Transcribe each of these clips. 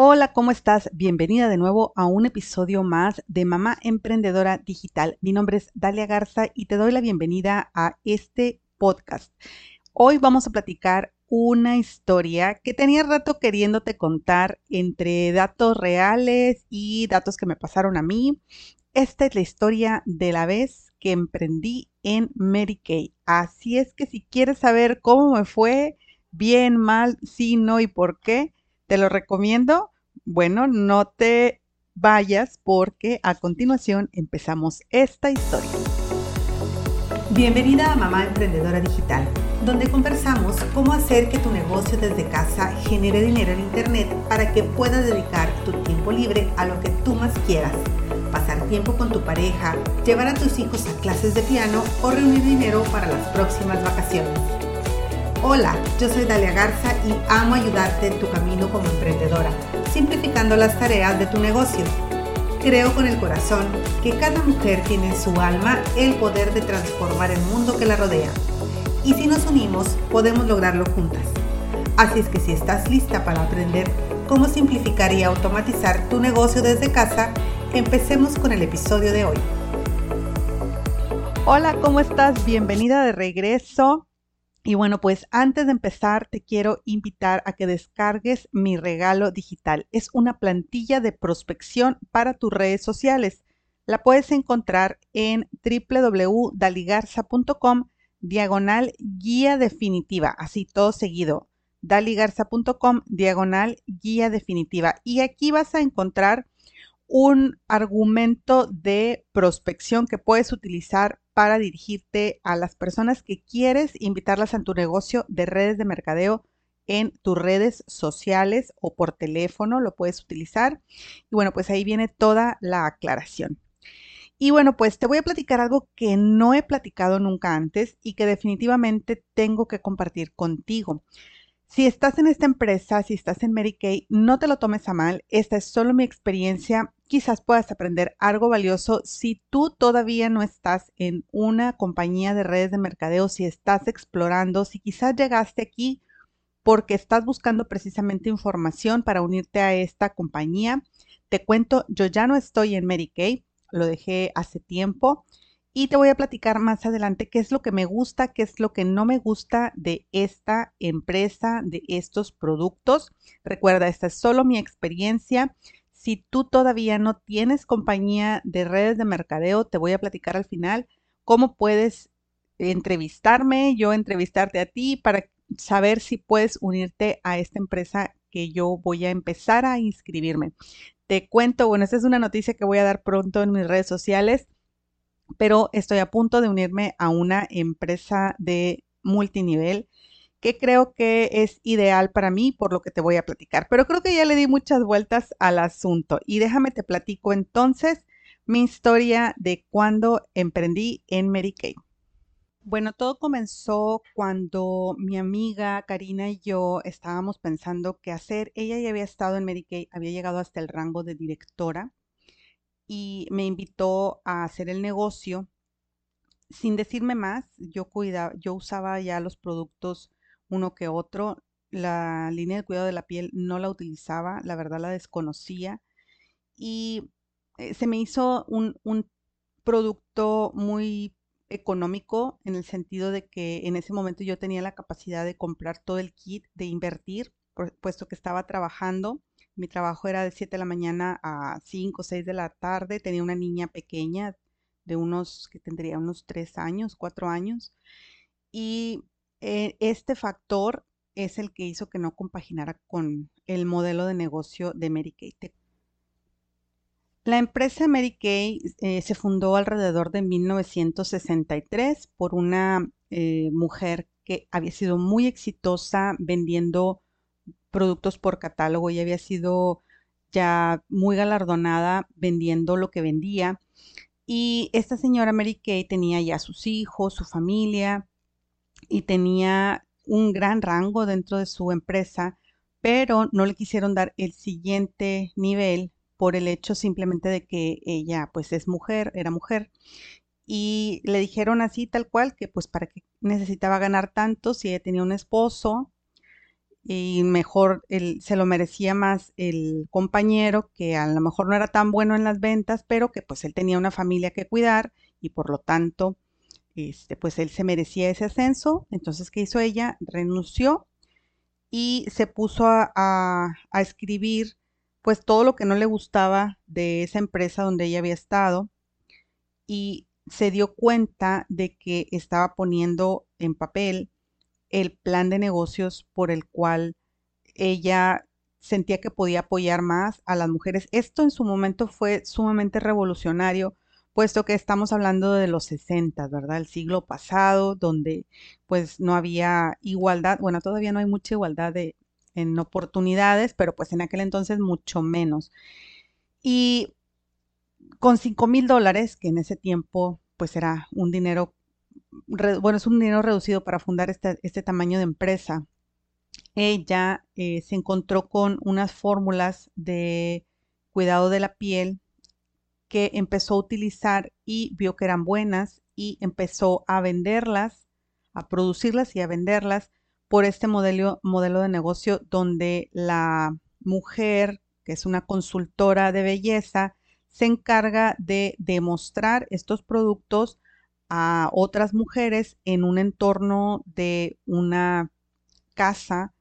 Hola, ¿cómo estás? Bienvenida de nuevo a un episodio más de Mamá Emprendedora Digital. Mi nombre es Dalia Garza y te doy la bienvenida a este podcast. Hoy vamos a platicar una historia que tenía rato queriéndote contar entre datos reales y datos que me pasaron a mí. Esta es la historia de la vez que emprendí en Mary Kay. Así es que si quieres saber cómo me fue, bien, mal, sí, no y por qué, te lo recomiendo. Bueno, no te vayas porque a continuación empezamos esta historia. Bienvenida a Mamá Emprendedora Digital, donde conversamos cómo hacer que tu negocio desde casa genere dinero en Internet para que puedas dedicar tu tiempo libre a lo que tú más quieras. Pasar tiempo con tu pareja, llevar a tus hijos a clases de piano o reunir dinero para las próximas vacaciones. Hola, yo soy Dalia Garza y amo ayudarte en tu camino como emprendedora, simplificando las tareas de tu negocio. Creo con el corazón que cada mujer tiene en su alma el poder de transformar el mundo que la rodea. Y si nos unimos, podemos lograrlo juntas. Así es que si estás lista para aprender cómo simplificar y automatizar tu negocio desde casa, empecemos con el episodio de hoy. Hola, ¿cómo estás? Bienvenida de regreso. Y bueno, pues antes de empezar, te quiero invitar a que descargues mi regalo digital. Es una plantilla de prospección para tus redes sociales. La puedes encontrar en www.daligarza.com diagonal guía definitiva, así todo seguido. daligarza.com diagonal guía definitiva. Y aquí vas a encontrar un argumento de prospección que puedes utilizar para dirigirte a las personas que quieres invitarlas a tu negocio de redes de mercadeo en tus redes sociales o por teléfono, lo puedes utilizar. Y bueno, pues ahí viene toda la aclaración. Y bueno, pues te voy a platicar algo que no he platicado nunca antes y que definitivamente tengo que compartir contigo. Si estás en esta empresa, si estás en Mary Kay, no te lo tomes a mal. Esta es solo mi experiencia quizás puedas aprender algo valioso si tú todavía no estás en una compañía de redes de mercadeo, si estás explorando, si quizás llegaste aquí porque estás buscando precisamente información para unirte a esta compañía. Te cuento, yo ya no estoy en Mary Kay, lo dejé hace tiempo y te voy a platicar más adelante qué es lo que me gusta, qué es lo que no me gusta de esta empresa, de estos productos. Recuerda, esta es solo mi experiencia. Si tú todavía no tienes compañía de redes de mercadeo, te voy a platicar al final cómo puedes entrevistarme, yo entrevistarte a ti para saber si puedes unirte a esta empresa que yo voy a empezar a inscribirme. Te cuento, bueno, esta es una noticia que voy a dar pronto en mis redes sociales, pero estoy a punto de unirme a una empresa de multinivel que creo que es ideal para mí por lo que te voy a platicar. Pero creo que ya le di muchas vueltas al asunto y déjame te platico entonces mi historia de cuando emprendí en Mary. Bueno, todo comenzó cuando mi amiga Karina y yo estábamos pensando qué hacer. Ella ya había estado en Mary había llegado hasta el rango de directora y me invitó a hacer el negocio. Sin decirme más, yo cuidaba, yo usaba ya los productos uno que otro. La línea de cuidado de la piel no la utilizaba, la verdad la desconocía y eh, se me hizo un, un producto muy económico en el sentido de que en ese momento yo tenía la capacidad de comprar todo el kit, de invertir, puesto que estaba trabajando. Mi trabajo era de 7 de la mañana a 5 o 6 de la tarde. Tenía una niña pequeña de unos, que tendría unos 3 años, 4 años. Y eh, este factor es el que hizo que no compaginara con el modelo de negocio de Mary Kay. La empresa Mary Kay eh, se fundó alrededor de 1963 por una eh, mujer que había sido muy exitosa vendiendo productos por catálogo y había sido ya muy galardonada vendiendo lo que vendía. Y esta señora Mary Kay tenía ya sus hijos, su familia, y tenía un gran rango dentro de su empresa, pero no le quisieron dar el siguiente nivel por el hecho simplemente de que ella pues es mujer, era mujer. Y le dijeron así tal cual que pues para qué necesitaba ganar tanto si ella tenía un esposo y mejor se lo merecía más el compañero que a lo mejor no era tan bueno en las ventas, pero que pues él tenía una familia que cuidar y por lo tanto este, pues él se merecía ese ascenso. Entonces, ¿qué hizo ella? Renunció y se puso a, a escribir pues todo lo que no le gustaba de esa empresa donde ella había estado y se dio cuenta de que estaba poniendo en papel el plan de negocios por el cual ella sentía que podía apoyar más a las mujeres. Esto en su momento fue sumamente revolucionario, puesto que estamos hablando de los 60, ¿verdad? El siglo pasado, donde pues no había igualdad, bueno, todavía no hay mucha igualdad en oportunidades, pero pues en aquel entonces mucho menos. Y con 5 mil dólares, que en ese tiempo pues era un dinero bueno, es un dinero reducido para fundar este, este tamaño de empresa. Ella eh, se encontró con unas fórmulas de cuidado de la piel que empezó a utilizar y vio que eran buenas y empezó a venderlas, a producirlas y a venderlas por este modelo, modelo de negocio donde la mujer, que es una consultora de belleza, se encarga de demostrar estos productos a otras mujeres en un entorno de una casa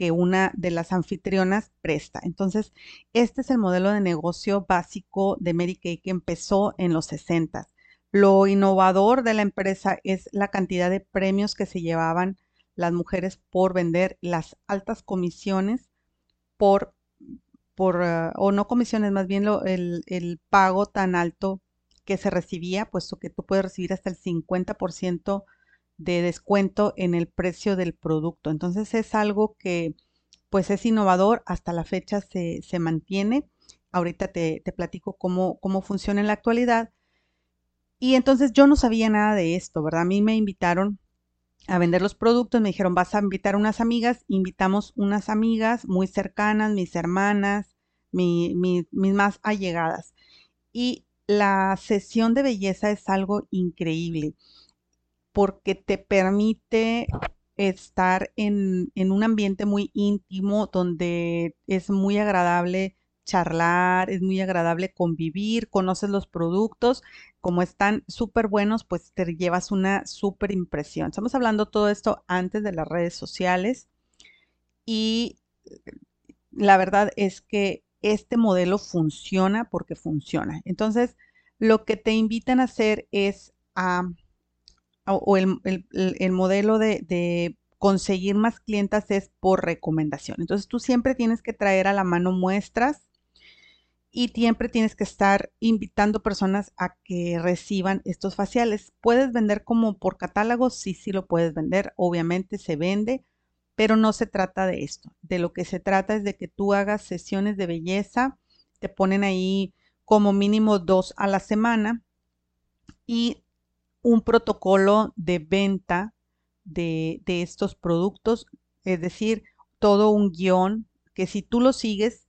que una de las anfitrionas presta. Entonces, este es el modelo de negocio básico de Kay que empezó en los 60. Lo innovador de la empresa es la cantidad de premios que se llevaban las mujeres por vender las altas comisiones por, por uh, o no comisiones, más bien lo, el, el pago tan alto que se recibía, puesto que tú puedes recibir hasta el 50% de descuento en el precio del producto. Entonces es algo que pues es innovador, hasta la fecha se, mantiene. Ahorita te, te platico cómo, cómo funciona en la actualidad. Y entonces yo no sabía nada de esto, ¿verdad? A mí me invitaron a vender los productos, me dijeron, vas a invitar unas amigas, invitamos unas amigas muy cercanas, mis hermanas, mis más allegadas. Y la sesión de belleza es algo increíble porque te permite estar en, un ambiente muy íntimo donde es muy agradable charlar, es muy agradable convivir, conoces los productos, como están súper buenos, pues te llevas una súper impresión. Estamos hablando todo esto antes de las redes sociales y la verdad es que este modelo funciona porque funciona. Entonces, lo que te invitan a hacer es a, o el, modelo de, conseguir más clientas es por recomendación. Entonces, tú siempre tienes que traer a la mano muestras y siempre tienes que estar invitando personas a que reciban estos faciales. Puedes vender como por catálogo, sí, sí lo puedes vender, obviamente se vende, pero no se trata de esto. De lo que se trata es de que tú hagas sesiones de belleza, te ponen ahí como mínimo dos a la semana y un protocolo de venta de, de estos productos, es decir, todo un guion que si tú lo sigues,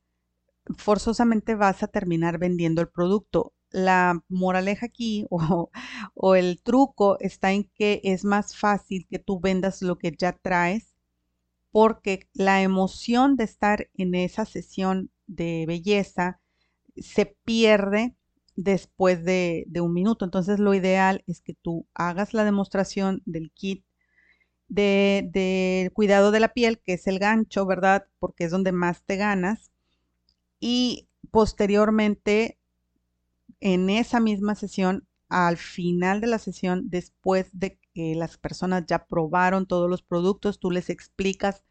forzosamente vas a terminar vendiendo el producto. La moraleja aquí o, o, el truco está en que es más fácil que tú vendas lo que ya traes porque la emoción de estar en esa sesión de belleza se pierde después de, un minuto. Entonces lo ideal es que tú hagas la demostración del kit de, de, cuidado de la piel, que es el gancho, ¿verdad? Porque es donde más te ganas. Y posteriormente, en esa misma sesión, al final de la sesión, después de que las personas ya probaron todos los productos, tú les explicas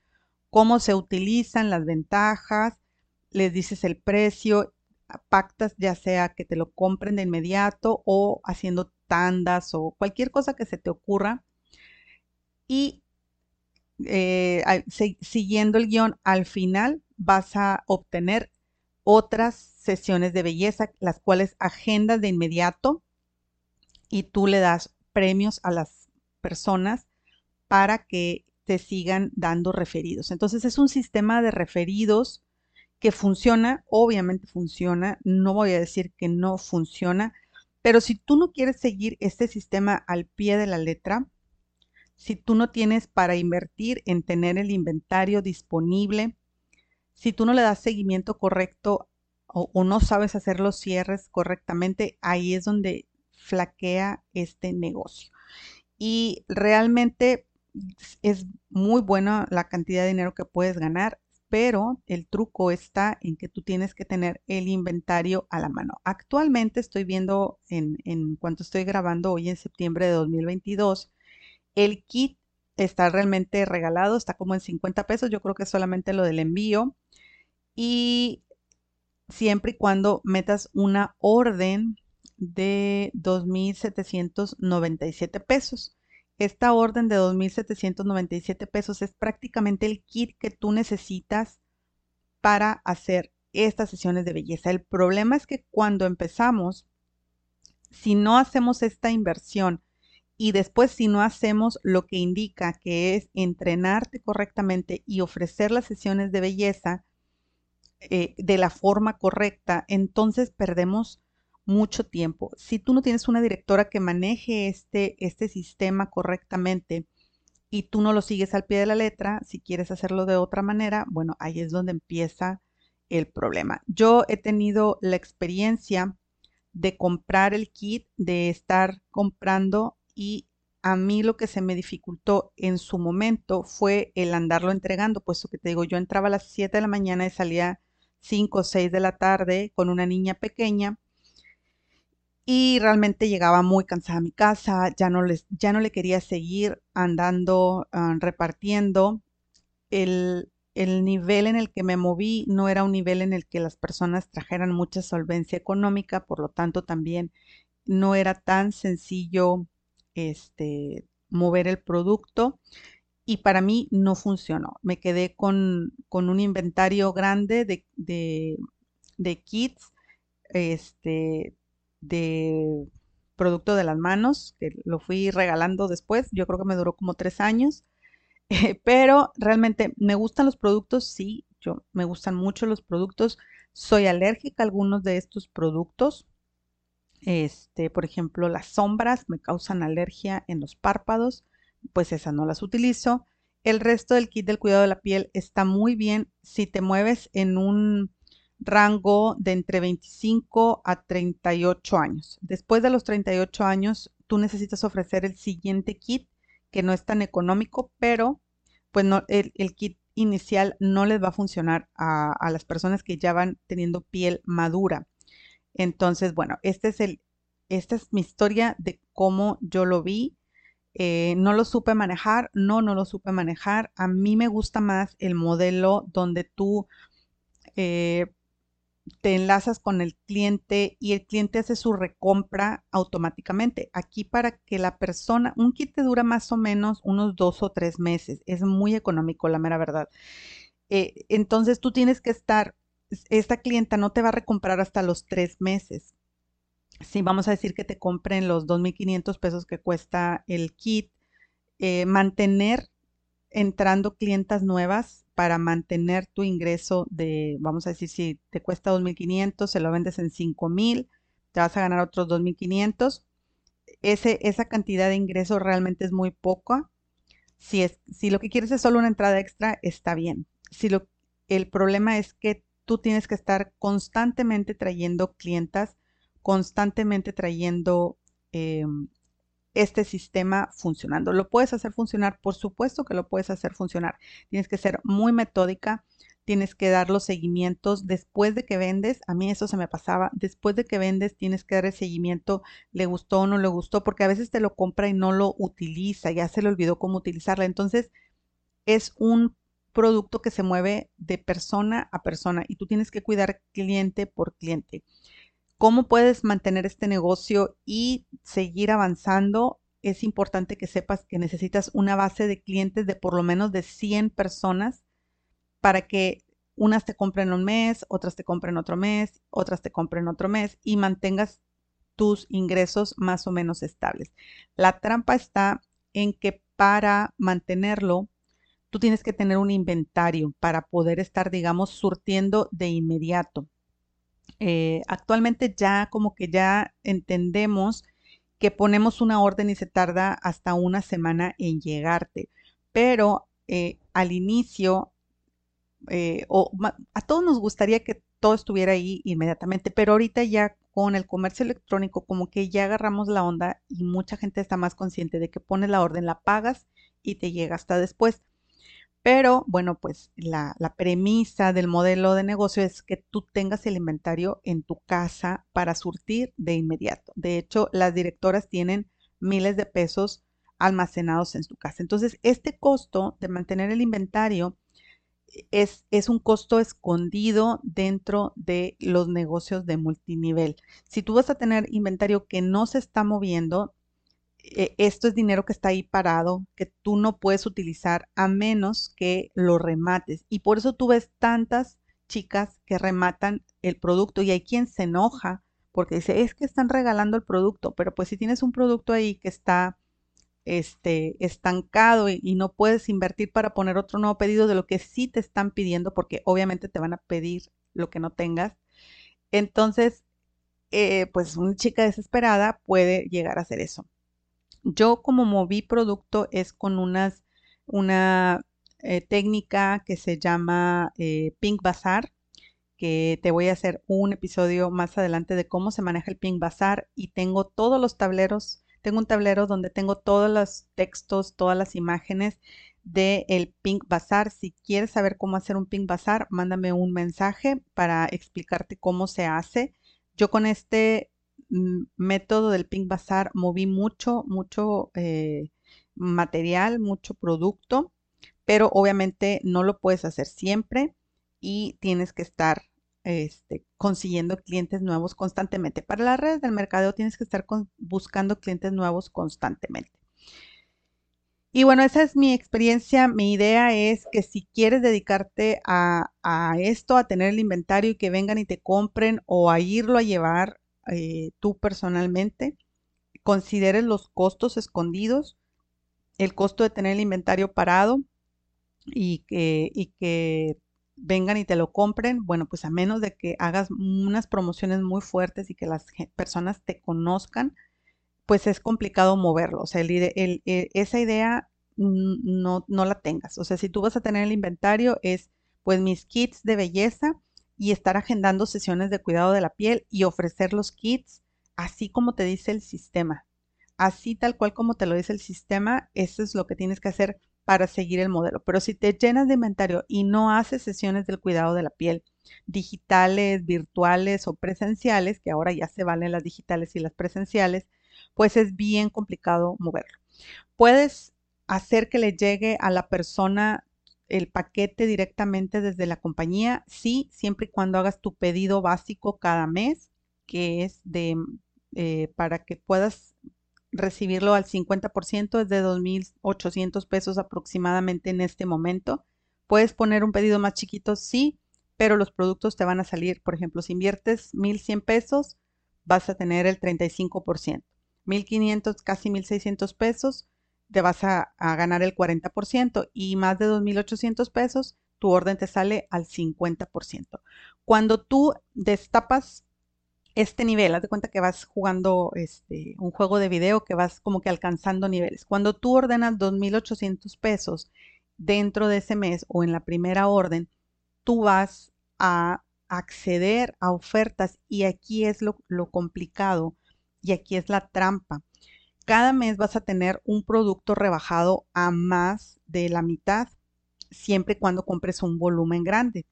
cómo se utilizan, las ventajas, les dices el precio, pactas ya sea que te lo compren de inmediato o haciendo tandas o cualquier cosa que se te ocurra. Y eh, siguiendo el guion, al final vas a obtener otras sesiones de belleza, las cuales agendas de inmediato y tú le das premios a las personas para que te sigan dando referidos. Entonces es un sistema de referidos que funciona, obviamente funciona, no voy a decir que no funciona, pero si tú no quieres seguir este sistema al pie de la letra, si tú no tienes para invertir en tener el inventario disponible, si tú no le das seguimiento correcto o, no sabes hacer los cierres correctamente, ahí es donde flaquea este negocio. Y realmente es muy buena la cantidad de dinero que puedes ganar, pero el truco está en que tú tienes que tener el inventario a la mano. Actualmente estoy viendo en, cuanto estoy grabando hoy en septiembre de 2022, el kit está realmente regalado, está como en 50 pesos, yo creo que es solamente lo del envío. Y siempre y cuando metas una orden de 2.797 pesos. Esta orden de 2.797 pesos es prácticamente el kit que tú necesitas para hacer estas sesiones de belleza. El problema es que cuando empezamos, si no hacemos esta inversión y después si no hacemos lo que indica que es entrenarte correctamente y ofrecer las sesiones de belleza eh, de la forma correcta, entonces perdemos mucho tiempo. Si tú no tienes una directora que maneje este, este sistema correctamente y tú no lo sigues al pie de la letra, si quieres hacerlo de otra manera, bueno, ahí es donde empieza el problema. Yo he tenido la experiencia de comprar el kit, de estar comprando y a mí lo que se me dificultó en su momento fue el andarlo entregando, puesto que te digo, yo entraba a las 7 de la mañana y salía 5 o 6 de la tarde con una niña pequeña y realmente llegaba muy cansada a mi casa, ya no, les, ya no le quería seguir andando, ah, repartiendo. El, el nivel en el que me moví no era un nivel en el que las personas trajeran mucha solvencia económica, por lo tanto también no era tan sencillo este, mover el producto y para mí no funcionó. Me quedé con, un inventario grande de, de kits, este, de producto de las manos, que lo fui regalando después, yo creo que me duró como tres años, pero realmente me gustan los productos, sí, yo me gustan mucho los productos, soy alérgica a algunos de estos productos, este, por ejemplo, las sombras me causan alergia en los párpados, pues esas no las utilizo. El resto del kit del cuidado de la piel está muy bien si te mueves en un rango de entre 25 a 38 años. Después de los 38 años, tú necesitas ofrecer el siguiente kit que no es tan económico, pero pues no, el, kit inicial no les va a funcionar a, las personas que ya van teniendo piel madura. Entonces, bueno, este es el, esta es mi historia de cómo yo lo vi. Eh, no lo supe manejar, no, no lo supe manejar. A mí me gusta más el modelo donde tú eh, te enlazas con el cliente y el cliente hace su recompra automáticamente. Aquí para que la persona, un kit te dura más o menos unos dos o tres meses. Es muy económico, la mera verdad. Eh, entonces tú tienes que estar, esta clienta no te va a recomprar hasta los tres meses. Si vamos a decir que te compren los 2.500 pesos que cuesta el kit, eh, mantener entrando clientas nuevas para mantener tu ingreso de, vamos a decir, si te cuesta 2.500, se lo vendes en 5.000, te vas a ganar otros 2.500. Ese, esa cantidad de ingreso realmente es muy poca. Si, es, si lo que quieres es solo una entrada extra, está bien. Si lo, el problema es que tú tienes que estar constantemente trayendo clientas, constantemente trayendo em, este sistema funcionando. ¿Lo puedes hacer funcionar? Por supuesto que lo puedes hacer funcionar. Tienes que ser muy metódica, tienes que dar los seguimientos después de que vendes. A mí eso se me pasaba. Después de que vendes, tienes que dar el seguimiento, le gustó o no le gustó, porque a veces te lo compra y no lo utiliza, ya se le olvidó cómo utilizarla. Entonces, es un producto que se mueve de persona a persona y tú tienes que cuidar cliente por cliente cómo puedes mantener este negocio y seguir avanzando, es importante que sepas que necesitas una base de clientes de por lo menos de 100 personas para que unas te compren un mes, otras te compren otro mes, otras te compren otro mes y mantengas tus ingresos más o menos estables. La trampa está en que para mantenerlo, tú tienes que tener un inventario para poder estar, digamos, surtiendo de inmediato. Eh, actualmente ya como que ya entendemos que ponemos una orden y se tarda hasta una semana en llegarte. Pero eh, al inicio, eh, o a todos nos gustaría que todo estuviera ahí inmediatamente, pero ahorita ya con el comercio electrónico como que ya agarramos la onda y mucha gente está más consciente de que pones la orden, la pagas y te llega hasta después. Pero bueno, pues la, premisa del modelo de negocio es que tú tengas el inventario en tu casa para surtir de inmediato. De hecho, las directoras tienen miles de pesos almacenados en su casa. Entonces, este costo de mantener el inventario es, es, un costo escondido dentro de los negocios de multinivel. Si tú vas a tener inventario que no se está moviendo, eh, esto es dinero que está ahí parado, que tú no puedes utilizar a menos que lo remates. Y por eso tú ves tantas chicas que rematan el producto y hay quien se enoja porque dice, es que están regalando el producto, pero pues si tienes un producto ahí que está este, estancado y, no puedes invertir para poner otro nuevo pedido de lo que sí te están pidiendo, porque obviamente te van a pedir lo que no tengas. Entonces, eh, pues una chica desesperada puede llegar a hacer eso. Yo como moví producto es con una eh, técnica que se llama eh, Pink Bazaar, que te voy a hacer un episodio más adelante de cómo se maneja el Pink Bazaar y tengo todos los tableros, tengo un tablero donde tengo todos los textos, todas las imágenes del el Pink Bazaar. Si quieres saber cómo hacer un Pink Bazaar, mándame un mensaje para explicarte cómo se hace. Yo con este método del Pink Bazaar moví mucho, mucho eh, material, mucho producto, pero obviamente no lo puedes hacer siempre y tienes que estar este, consiguiendo clientes nuevos constantemente. Para las redes del mercadeo tienes que estar buscando clientes nuevos constantemente. Y bueno, esa es mi experiencia. Mi idea es que si quieres dedicarte a, esto, a tener el inventario y que vengan y te compren o a irlo a llevar, eh, tú personalmente, consideres los costos escondidos, el costo de tener el inventario parado y que, y que vengan y te lo compren, bueno, pues a menos de que hagas unas promociones muy fuertes y que las personas te conozcan, pues es complicado moverlo. O sea, e, esa idea no, no la tengas. O sea, si tú vas a tener el inventario, es pues mis kits de belleza y estar agendando sesiones de cuidado de la piel y ofrecer los kits así como te dice el sistema. Así tal cual como te lo dice el sistema, eso es lo que tienes que hacer para seguir el modelo. Pero si te llenas de inventario y no haces sesiones del cuidado de la piel, digitales, virtuales o presenciales, que ahora ya se valen las digitales y las presenciales, pues es bien complicado moverlo. Puedes hacer que le llegue a la persona el paquete directamente desde la compañía, sí, siempre y cuando hagas tu pedido básico cada mes, que es de eh, para que puedas recibirlo al 50%, es de 2.800 pesos aproximadamente en este momento. Puedes poner un pedido más chiquito, sí, pero los productos te van a salir, por ejemplo, si inviertes 1.100 pesos, vas a tener el 35%. 1.500, casi 1.600 pesos, te vas a, ganar el 40% y más de 2.800 pesos, tu orden te sale al 50%. Cuando tú destapas este nivel, haz de cuenta que vas jugando este, un juego de video que vas como que alcanzando niveles. Cuando tú ordenas 2.800 pesos dentro de ese mes o en la primera orden, tú vas a acceder a ofertas y aquí es lo, lo complicado y aquí es la trampa cada mes vas a tener un producto rebajado a más de la mitad, siempre cuando compres un volumen grande.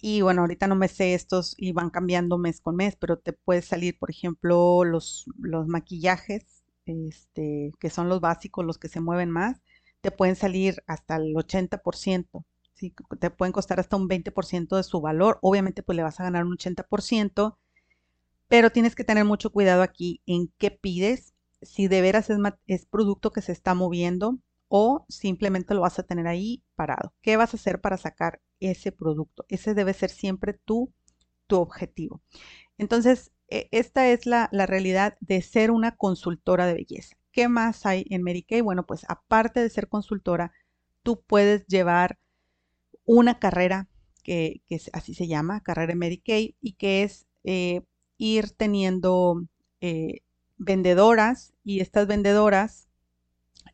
Y bueno, ahorita no me sé estos y van cambiando mes con mes, pero te puede salir, por ejemplo, los, los maquillajes, este, que son los básicos, los que se mueven más, te pueden salir hasta el 80%. ¿sí? Te pueden costar hasta un 20% de su valor. Obviamente, pues le vas a ganar un 80%, pero tienes que tener mucho cuidado aquí en qué pides si de veras es, producto que se está moviendo o simplemente lo vas a tener ahí parado. ¿Qué vas a hacer para sacar ese producto? Ese debe ser siempre tu, tu objetivo. Entonces, e, esta es la, la, realidad de ser una consultora de belleza. ¿Qué más hay en Mary Kay? Bueno, pues aparte de ser consultora, tú puedes llevar una carrera que, así se llama, carrera en Mary Kay, y que es eh, ir teniendo eh, vendedoras y estas vendedoras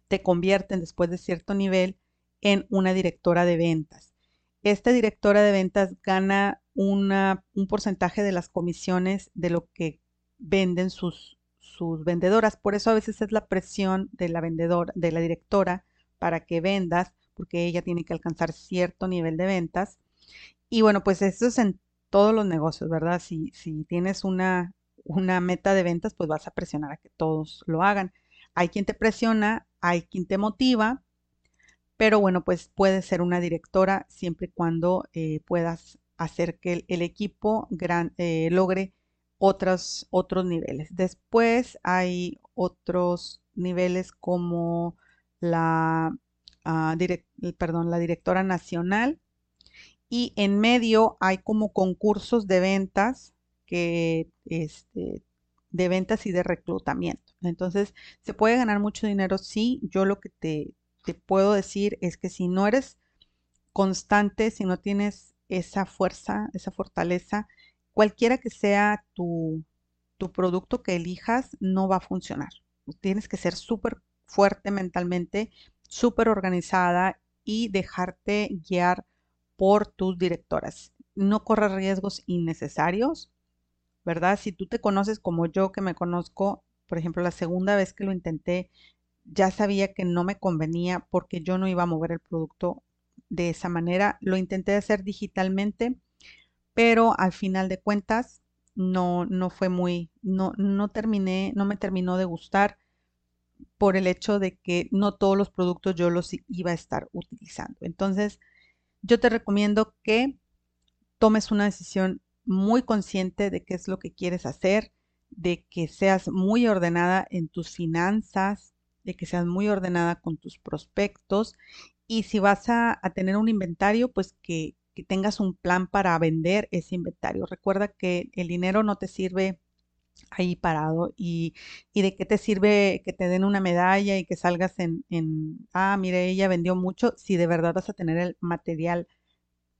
te convierten después de cierto nivel en una directora de ventas. Esta directora de ventas gana una, un porcentaje de las comisiones de lo que venden sus, sus vendedoras. Por eso a veces es la presión de la vendedora, de la directora para que vendas, porque ella tiene que alcanzar cierto nivel de ventas. Y bueno, pues eso es en todos los negocios, ¿verdad? Si, si tienes una, una meta de ventas, pues vas a presionar a que todos lo hagan. Hay quien te presiona, hay quien te motiva, pero bueno, pues puedes ser una directora siempre y cuando eh, puedas hacer que el, equipo eh, logre otros, otros niveles. Después hay otros niveles como la, ah, perdón, la directora nacional y en medio hay como concursos de ventas que este, de ventas y de reclutamiento. Entonces, ¿se puede ganar mucho dinero? Sí, yo lo que te, puedo decir es que si no eres constante, si no tienes esa fuerza, esa fortaleza, cualquiera que sea tu, tu producto que elijas, no va a funcionar. Tienes que ser súper fuerte mentalmente, súper organizada y dejarte guiar por tus directoras. No corras riesgos innecesarios, ¿verdad? Si tú te conoces como yo que me conozco, por ejemplo, la segunda vez que lo intenté, ya sabía que no me convenía porque yo no iba a mover el producto de esa manera. Lo intenté hacer digitalmente, pero al final de cuentas no, no fue muy, no, no terminé, no me terminó de gustar por el hecho de que no todos los productos yo los iba a estar utilizando. Entonces, yo te recomiendo que tomes una decisión muy consciente de qué es lo que quieres hacer, de que seas muy ordenada en tus finanzas, de que seas muy ordenada con tus prospectos y si vas a, tener un inventario, pues que, tengas un plan para vender ese inventario. Recuerda que el dinero no te sirve ahí parado y, y, de qué te sirve que te den una medalla y que salgas en, en, ah, mire, ella vendió mucho, si de verdad vas a tener el material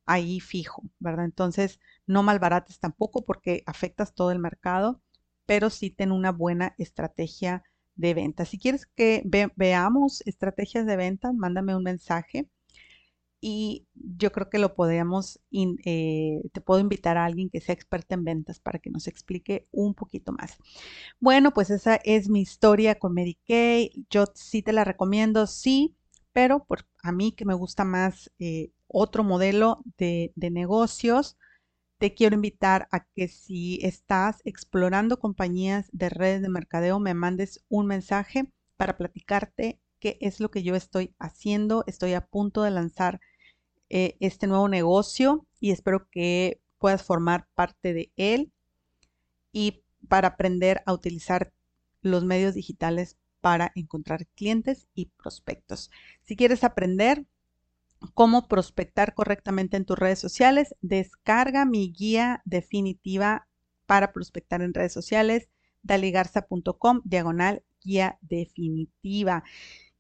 ahí fijo, ¿verdad? Entonces, no malbarates tampoco porque afectas todo el mercado, pero sí ten una buena estrategia de venta. Si quieres que veamos estrategias de venta, mándame un mensaje y yo creo que lo podemos, eh, te puedo invitar a alguien que sea experta en ventas para que nos explique un poquito más. Bueno, pues esa es mi historia con Kay. Yo sí te la recomiendo, sí, pero por, a mí que me gusta más eh, otro modelo de, negocios, te quiero invitar a que si estás explorando compañías de redes de mercadeo, me mandes un mensaje para platicarte qué es lo que yo estoy haciendo. Estoy a punto de lanzar eh, este nuevo negocio y espero que puedas formar parte de él y para aprender a utilizar los medios digitales para encontrar clientes y prospectos. Si quieres aprender cómo prospectar correctamente en tus redes sociales, descarga mi guía definitiva para prospectar en redes sociales, daligarza.com, diagonal guía definitiva.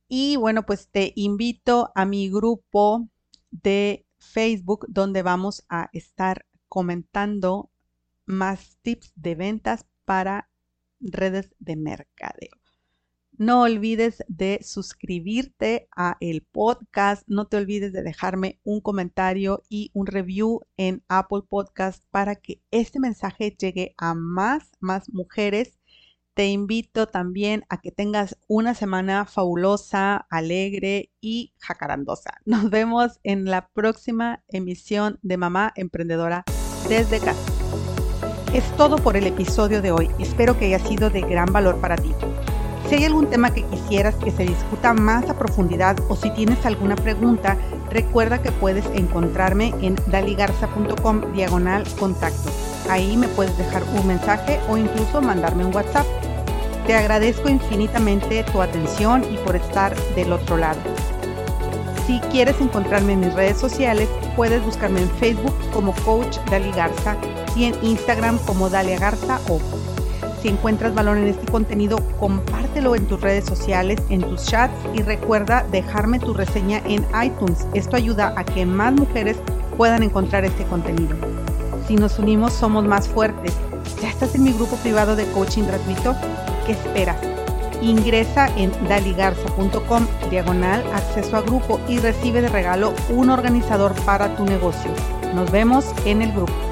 Y bueno, pues te invito a mi grupo de Facebook donde vamos a estar comentando más tips de ventas para redes de mercadeo. No olvides de suscribirte a el podcast, no te olvides de dejarme un comentario y un review en Apple Podcast para que este mensaje llegue a más, más mujeres. Te invito también a que tengas una semana fabulosa, alegre y jacarandosa. Nos vemos en la próxima emisión de Mamá Emprendedora desde casa. Es todo por el episodio de hoy. Espero que haya sido de gran valor para ti. Si hay algún tema que quisieras que se discuta más a profundidad o si tienes alguna pregunta, recuerda que puedes encontrarme en daligarza.com diagonal contacto. Ahí me puedes dejar un mensaje o incluso mandarme un WhatsApp. Te agradezco infinitamente tu atención y por estar del otro lado. Si quieres encontrarme en mis redes sociales, puedes buscarme en Facebook como Coach Dali Garza y en Instagram como Dalia Garza o si encuentras valor en este contenido, compártelo en tus redes sociales, en tus chats y recuerda dejarme tu reseña en iTunes. Esto ayuda a que más mujeres puedan encontrar este contenido. Si nos unimos, somos más fuertes. ¿Ya estás en mi grupo privado de coaching gratuito? ¿Qué esperas? Ingresa en daligarza.com diagonal acceso a grupo y recibe de regalo un organizador para tu negocio. Nos vemos en el grupo.